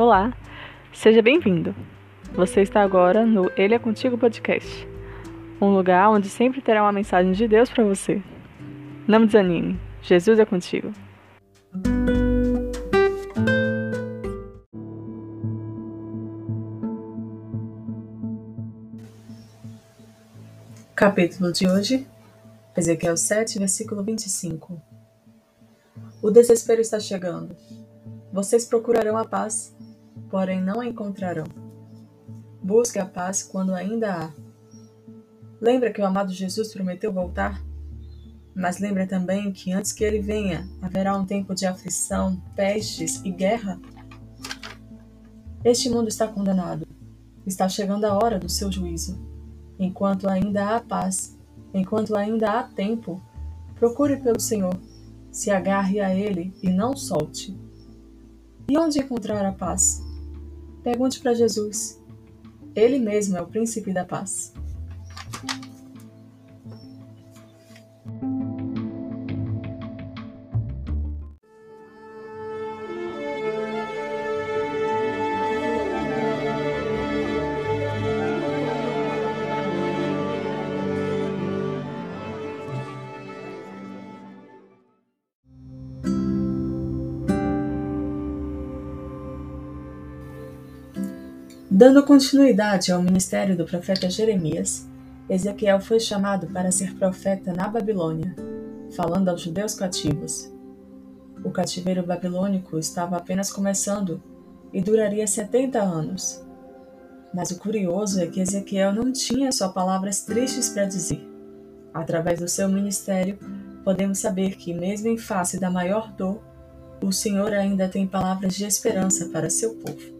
Olá, seja bem-vindo. Você está agora no Ele é Contigo Podcast, um lugar onde sempre terá uma mensagem de Deus para você. Não desanime, Jesus é contigo. Capítulo de hoje, Ezequiel 7, versículo 25. O desespero está chegando. Vocês procurarão a paz, porém não a encontrarão. Busque a paz quando ainda há. Lembra que o amado Jesus prometeu voltar? Mas lembra também que antes que ele venha, haverá um tempo de aflição, pestes e guerra? Este mundo está condenado. Está chegando a hora do seu juízo. Enquanto ainda há paz, enquanto ainda há tempo, procure pelo Senhor se agarre a ele e não solte. E onde encontrar a paz? Pergunte para Jesus. Ele mesmo é o príncipe da paz. Dando continuidade ao ministério do profeta Jeremias, Ezequiel foi chamado para ser profeta na Babilônia, falando aos judeus cativos. O cativeiro babilônico estava apenas começando e duraria 70 anos. Mas o curioso é que Ezequiel não tinha só palavras tristes para dizer. Através do seu ministério, podemos saber que, mesmo em face da maior dor, o Senhor ainda tem palavras de esperança para seu povo.